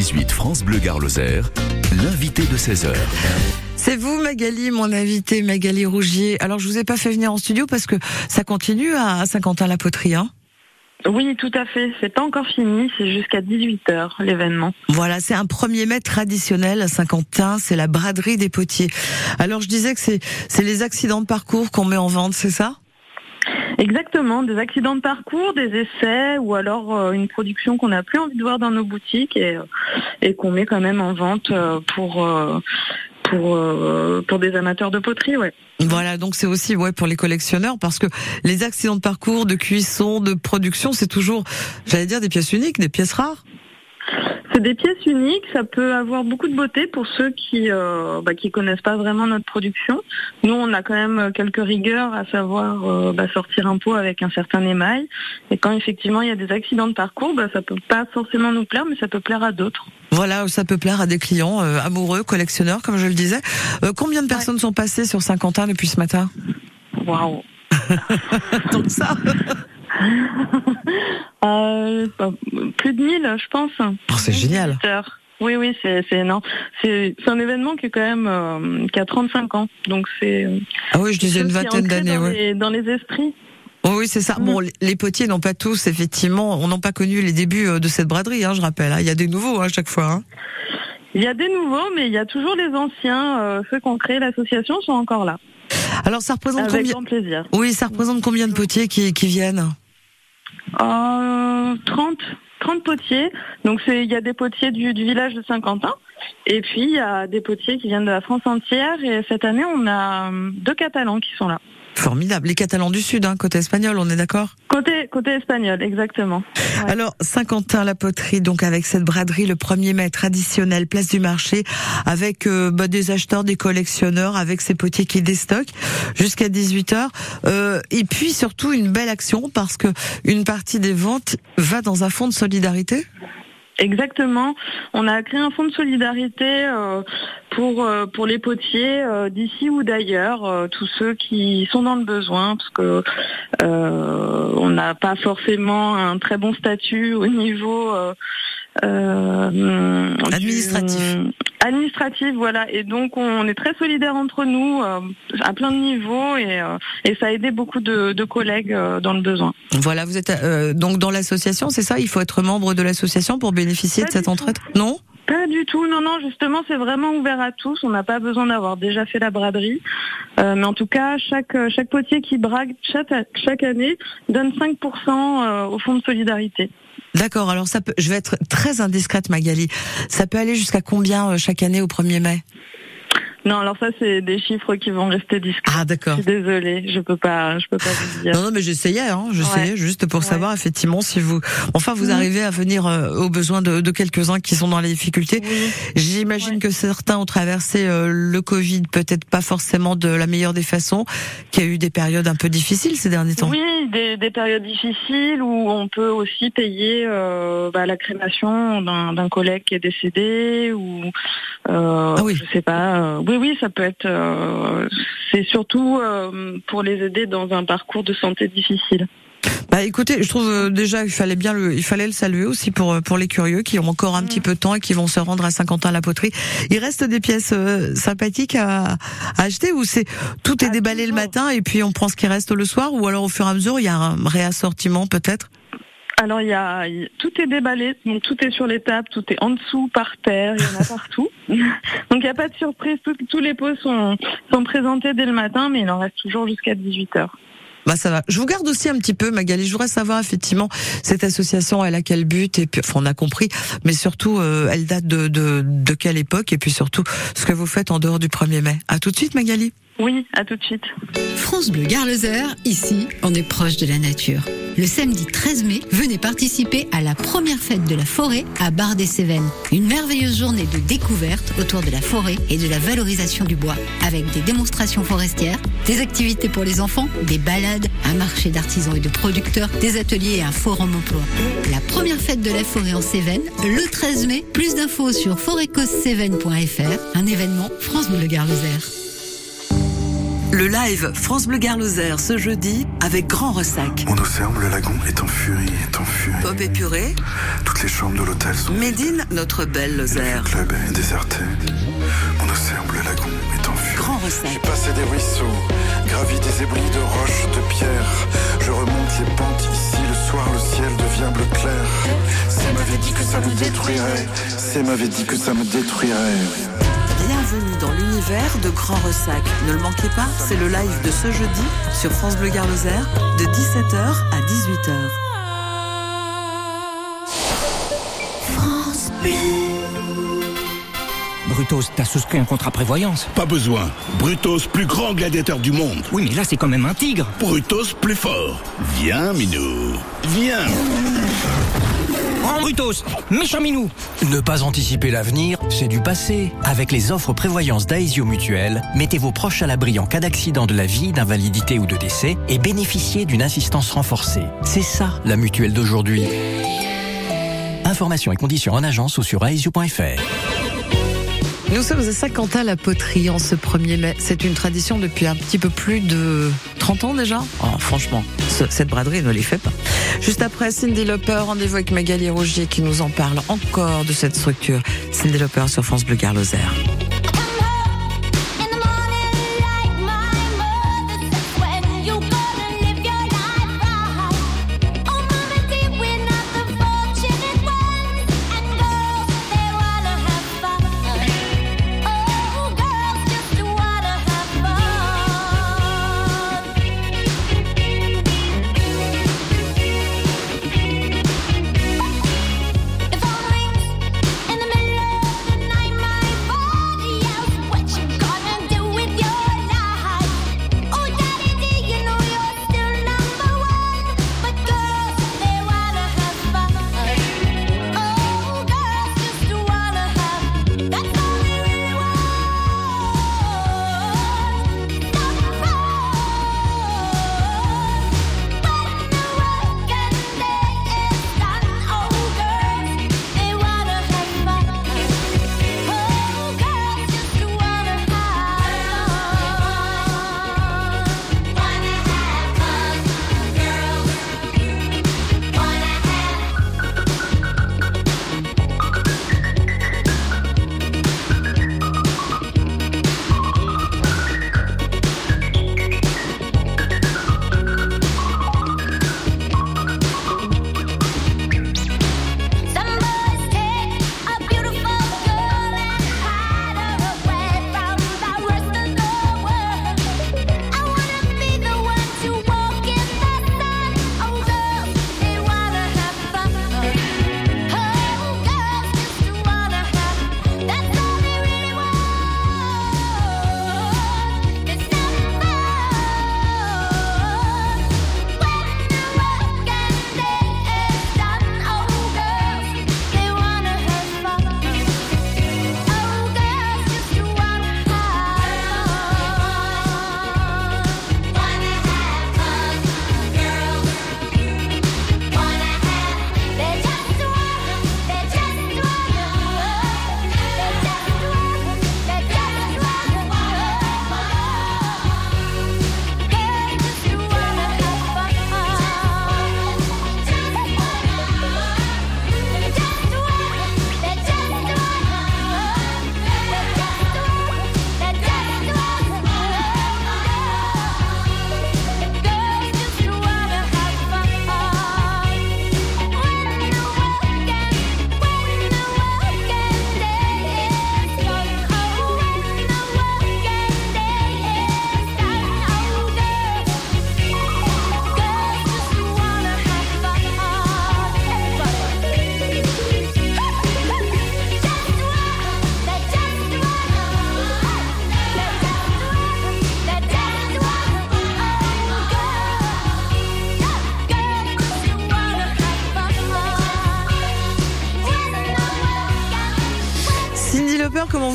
18 France Bleu Gare Lozère, l'invité de 16h. C'est vous, Magali, mon invité, Magali Rougier. Alors, je vous ai pas fait venir en studio parce que ça continue à Saint-Quentin-la-Poterie, hein oui, tout à fait. C'est pas encore fini. C'est jusqu'à 18h, l'événement. Voilà, c'est un 1er mai traditionnel à Saint-Quentin. C'est la braderie des potiers. Alors, je disais que c'est, c'est les accidents de parcours qu'on met en vente, c'est ça? Exactement, des accidents de parcours, des essais ou alors euh, une production qu'on n'a plus envie de voir dans nos boutiques et, euh, et qu'on met quand même en vente euh, pour pour pour des amateurs de poterie, ouais. Voilà, donc c'est aussi ouais pour les collectionneurs parce que les accidents de parcours, de cuisson, de production, c'est toujours, j'allais dire, des pièces uniques, des pièces rares. C'est des pièces uniques, ça peut avoir beaucoup de beauté pour ceux qui euh, bah, qui connaissent pas vraiment notre production. Nous, on a quand même quelques rigueurs, à savoir euh, bah, sortir un pot avec un certain émail. Et quand effectivement il y a des accidents de parcours, bah, ça peut pas forcément nous plaire, mais ça peut plaire à d'autres. Voilà, ça peut plaire à des clients euh, amoureux, collectionneurs, comme je le disais. combien de personnes sont passées sur Saint-Quentin depuis ce matin? Waouh Donc ça euh, Plus de 1000, je pense. Oh, c'est génial. Oui, oui, c'est énorme. C'est un événement qui est quand même euh, qui a 35 ans, donc c'est. Ah oui, je disais une vingtaine d'années. Dans, ouais. dans, les esprits. Oh oui, c'est ça. Mm. Bon, les potiers n'ont pas tous, effectivement, on n'a pas connu les débuts euh, de cette braderie, hein, je rappelle. Hein. Il y a des nouveaux hein, à chaque fois. Hein. Il y a des nouveaux, mais il y a toujours les anciens. Euh, ceux qui ont créé l'association sont encore là. Alors, ça représente Avec combien grand plaisir. Oui, ça représente combien de potiers qui, qui viennent? Euh, 30, 30 potiers. Donc c'est il y a des potiers du, du village de Saint-Quentin. Et puis il y a des potiers qui viennent de la France entière. Et cette année, on a euh, deux Catalans qui sont là. Formidable. Les Catalans du Sud, hein, côté espagnol, on est d'accord? Côté côté espagnol, exactement. Ouais. Alors Saint-Quentin-la-Poterie, donc avec cette braderie le 1er mai traditionnel, place du marché, avec euh, bah, des acheteurs, des collectionneurs, avec ces potiers qui déstockent jusqu'à 18 h euh, Et puis surtout une belle action parce que une partie des ventes va dans un fonds de solidarité? Exactement. On a créé un fonds de solidarité euh, pour euh, pour les potiers euh, d'ici ou d'ailleurs, euh, tous ceux qui sont dans le besoin, parce que euh, on n'a pas forcément un très bon statut au niveau administratif. Du, administratif, voilà. Et donc on est très solidaires entre nous à plein de niveaux et, et ça a aidé beaucoup de, de collègues dans le besoin. Voilà, vous êtes donc dans l'association, c'est ça? Il faut être membre de l'association pour bénéficier Pas de cette entraide? Non? Pas du tout, non, non, justement, c'est vraiment ouvert à tous. On n'a pas besoin d'avoir déjà fait la braderie. Euh, mais en tout cas, chaque, chaque potier qui brague chaque, chaque année donne 5% au fonds de solidarité. D'accord, alors ça peut, je vais être très indiscrète Magali. Ça peut aller jusqu'à combien chaque année au 1er mai? Non, alors ça c'est des chiffres qui vont rester discrets. Ah d'accord. Je suis désolée, je peux pas, je peux pas vous dire. Non, non, mais j'essayais, hein, j'essayais ouais. juste pour ouais. savoir effectivement si vous, enfin vous mmh. arrivez à venir euh, aux besoins de, de quelques-uns qui sont dans les difficultés. Oui. J'imagine ouais. que certains ont traversé euh, le Covid, peut-être pas forcément de la meilleure des façons, qu'il y a eu des périodes un peu difficiles ces derniers temps. Oui, des, des périodes difficiles où on peut aussi payer euh, bah, la crémation d'un collègue qui est décédé ou ah oui. je sais pas oui, oui, ça peut être. Euh, c'est surtout euh, pour les aider dans un parcours de santé difficile. Bah écoutez, je trouve euh, déjà il fallait bien le, il fallait le saluer aussi pour pour les curieux qui ont encore un mmh. petit peu de temps et qui vont se rendre à Saint-Quentin-la-Poterie. Il reste des pièces euh, sympathiques à, à, acheter ou c'est tout est déballé toujours. le matin et puis on prend ce qui reste le soir ou alors au fur et à mesure il y a un réassortiment peut-être? Alors il y a tout est déballé, donc tout est sur les tables, tout est en dessous, par terre, il y en a partout. donc il n'y a pas de surprise, tous les pots sont, sont présentés dès le matin, mais il en reste toujours jusqu'à 18 heures. Bah ça va. Je vous garde aussi un petit peu, Magali. Je voudrais savoir effectivement cette association, elle a quel but? Et puis on a compris, mais surtout euh, elle date de, de de quelle époque? Et puis surtout ce que vous faites en dehors du 1er mai. À tout de suite, Magali. Oui, à tout de suite. France Bleu Gare-Lozère, ici, on est proche de la nature. Le samedi 13 mai, venez participer à la première fête de la forêt à Bar-des-Cévennes. Une merveilleuse journée de découverte autour de la forêt et de la valorisation du bois, avec des démonstrations forestières, des activités pour les enfants, des balades, un marché d'artisans et de producteurs, des ateliers et un forum emploi. La première fête de la forêt en Cévennes, le 13 mai. Plus d'infos sur forêtcoscévennes.fr, un événement France Bleu Gare-Lozère. Le live France Bleu Gare ce jeudi avec Grand Ressac. Mon océan, le lagon est en furie, est en furie. Pop épuré. Toutes les chambres de l'hôtel sont. Médine, notre belle Lozère. Le club est déserté. Mon océan, le lagon est en furie. Grand Ressac. J'ai passé des ruisseaux, gravi des ébris de roches, de pierres. Je remonte les pentes ici, le soir le ciel devient bleu clair. C'est m'avait dit que ça me détruirait. C'est m'avait dit que ça me détruirait. Bienvenue dans l'univers de Grand Ressac. Ne le manquez pas, c'est le live de ce jeudi sur France Bleu Gare de 17h à 18h. France Bleu. Brutos, t'as souscrit un contrat prévoyance Pas besoin. Brutos, plus grand gladiateur du monde. Oui, mais là, c'est quand même un tigre. Brutos, plus fort. Viens, Minou. Viens. En Brutos, méchant minou Ne pas anticiper l'avenir, c'est du passé. Avec les offres prévoyance d'Aesio Mutuel, mettez vos proches à l'abri en cas d'accident de la vie, d'invalidité ou de décès et bénéficiez d'une assistance renforcée. C'est ça, la mutuelle d'aujourd'hui. Informations et conditions en agence ou sur aesio.fr. Nous sommes à Saint-Quentin la poterie en ce 1er mai. C'est une tradition depuis un petit peu plus de 30 ans déjà. Oh, franchement, cette braderie ne les fait pas. Juste après Cindy Lauper, rendez-vous avec Magali Rougier qui nous en parle encore de cette structure. Cindy Lauper sur France Bleu Garloser.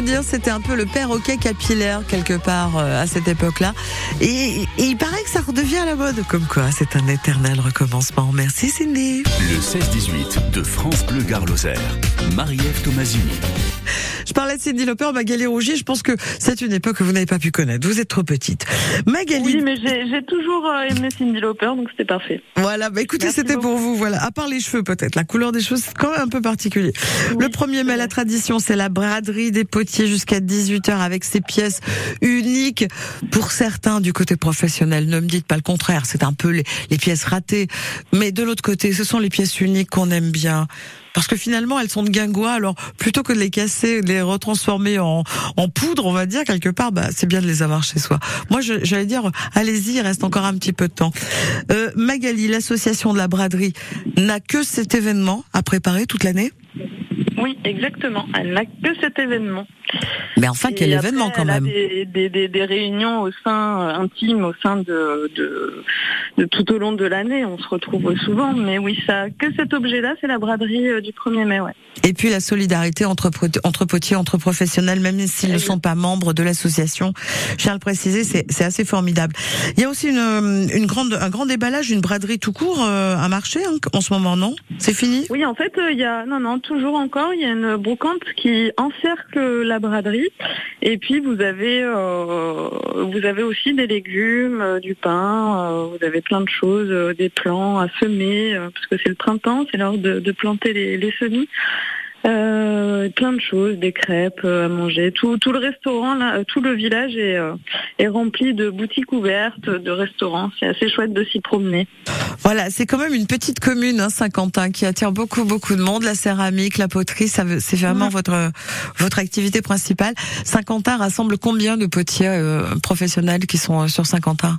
Dire, c'était un peu le perroquet capillaire quelque part euh, à cette époque-là. Et, il paraît que ça redevient la mode. Comme quoi, c'est un éternel recommencement. Merci Cindy. Le 16-18 de France Bleu Gare Marie-Ève Tomasini. Parlais de Cindy Lauper, Magali Rougier. Je pense que c'est une époque que vous n'avez pas pu connaître. Vous êtes trop petite. Magali. Oui, mais j'ai j'ai toujours euh, aimé Cindy Lauper, donc c'était parfait. Voilà, bah écoutez, c'était pour vous. Voilà, à part les cheveux peut-être, la couleur des cheveux c'est quand même un peu particulier. le premier mai, la tradition, c'est la braderie des potiers jusqu'à 18h avec ses pièces uniques. Pour certains du côté professionnel, ne me dites pas le contraire, c'est un peu les, les pièces ratées. Mais de l'autre côté, ce sont les pièces uniques qu'on aime bien. Parce que finalement, elles sont de guingois, alors plutôt que de les casser, de les retransformer en, en poudre, on va dire, quelque part, bah, c'est bien de les avoir chez soi. Moi, j'allais dire, allez-y, reste encore un petit peu de temps. Euh, Magali, l'association de la braderie, n'a que cet événement à préparer toute l'année? Oui, exactement. Elle n'a que cet événement. Mais enfin, quel après, événement quand elle a même des, des, des, des réunions au sein euh, intimes, au sein de, de, de tout au long de l'année. On se retrouve souvent, mais oui, ça que cet objet-là, c'est la braderie euh, du 1er mai, ouais. Et puis la solidarité entre, entre potiers, entre professionnels, même s'ils ne sont pas membres de l'association. Je tiens à le préciser, c'est assez formidable. Il y a aussi une, euh, une grande, un grand déballage, une braderie tout court à marché hein, en ce moment, non? C'est fini? Oui, en fait, il y a non, non, toujours encore, il y a une brocante qui encercle la braderie. Et puis vous avez, euh, vous avez aussi des légumes, euh, du pain, euh, vous avez plein de choses, des plants à semer, parce que c'est le printemps, c'est l'heure de, planter les semis. Euh, plein de choses, des crêpes euh, à manger. Tout, tout le restaurant, là, euh, tout le village est, euh, est rempli de boutiques ouvertes, de restaurants. C'est assez chouette de s'y promener. Voilà, c'est quand même une petite commune, hein, Saint-Quentin, qui attire beaucoup, beaucoup de monde. La céramique, la poterie, ça c'est vraiment Ouais. votre votre activité principale. Saint-Quentin rassemble combien de potiers euh, professionnels qui sont sur Saint-Quentin?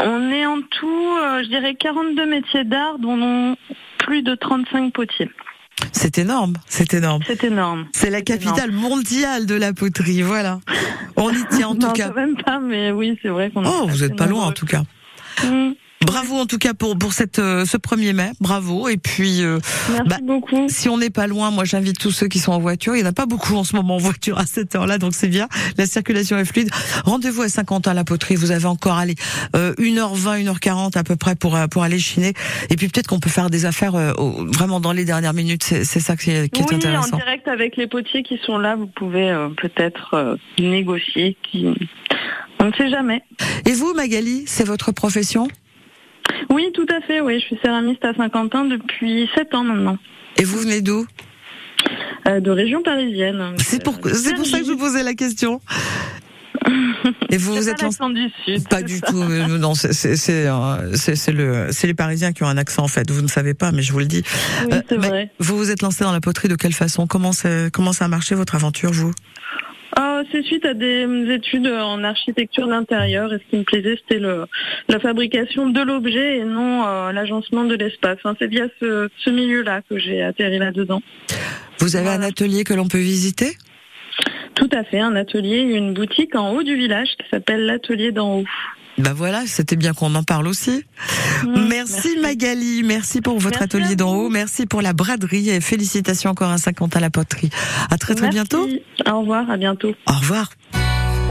On est en tout, euh, je dirais, 42 métiers d'art, dont on- plus de 35 potiers. C'est énorme, c'est énorme. C'est énorme. C'est la capitale mondiale de la poterie, voilà. On y tient en tout cas. même pas, mais oui, c'est vrai qu'on Oh, vous assez êtes pas loin en tout cas. Mm. Bravo en tout cas pour pour cette euh, ce 1er mai, bravo. Et puis euh, Merci Bah, beaucoup. si on n'est pas loin, moi j'invite tous ceux qui sont en voiture. Il n'y en a pas beaucoup en ce moment en voiture à cette heure-là, donc c'est bien. La circulation est fluide. Rendez-vous à Saint-Quentin la poterie. Vous avez encore allez euh, 1h20, 1h40 à peu près pour euh, pour aller chiner. Et puis peut-être qu'on peut faire des affaires euh, vraiment dans les dernières minutes. C'est ça qui est, qui est oui, intéressant. en direct avec les potiers qui sont là, vous pouvez euh, peut-être négocier. Qui... On ne sait jamais. Et vous, Magali, c'est votre profession? Oui, tout à fait. Oui, je suis céramiste à Saint-Quentin depuis 7 ans maintenant, Et vous venez d'où? Euh, de région parisienne. C'est pour ça que je vous posais la question. Et vous vous êtes lancé du sud. Pas du ça. tout. Non, c'est c'est c'est euh, c'est c'est le c'est les Parisiens qui ont un accent en fait. Vous ne savez pas, mais je vous le dis. Oui, Euh, vrai. Vous vous êtes lancé dans la poterie de quelle façon? Comment comment ça a marché votre aventure vous? C'est suite à des études en architecture d'intérieur et ce qui me plaisait c'était le, la fabrication de l'objet et non euh, l'agencement de l'espace. Enfin, c'est via ce, ce milieu-là que j'ai atterri là-dedans. Vous avez un atelier que l'on peut visiter? Tout à fait, un atelier une boutique en haut du village qui s'appelle l'atelier d'en haut. Ben voilà, c'était bien qu'on en parle aussi. Mmh, merci, Magali, merci pour votre Merci atelier à d'en haut, merci pour la braderie et félicitations encore à Saint-Quentin la poterie. À très très Merci. bientôt. Au revoir, à bientôt. Au revoir.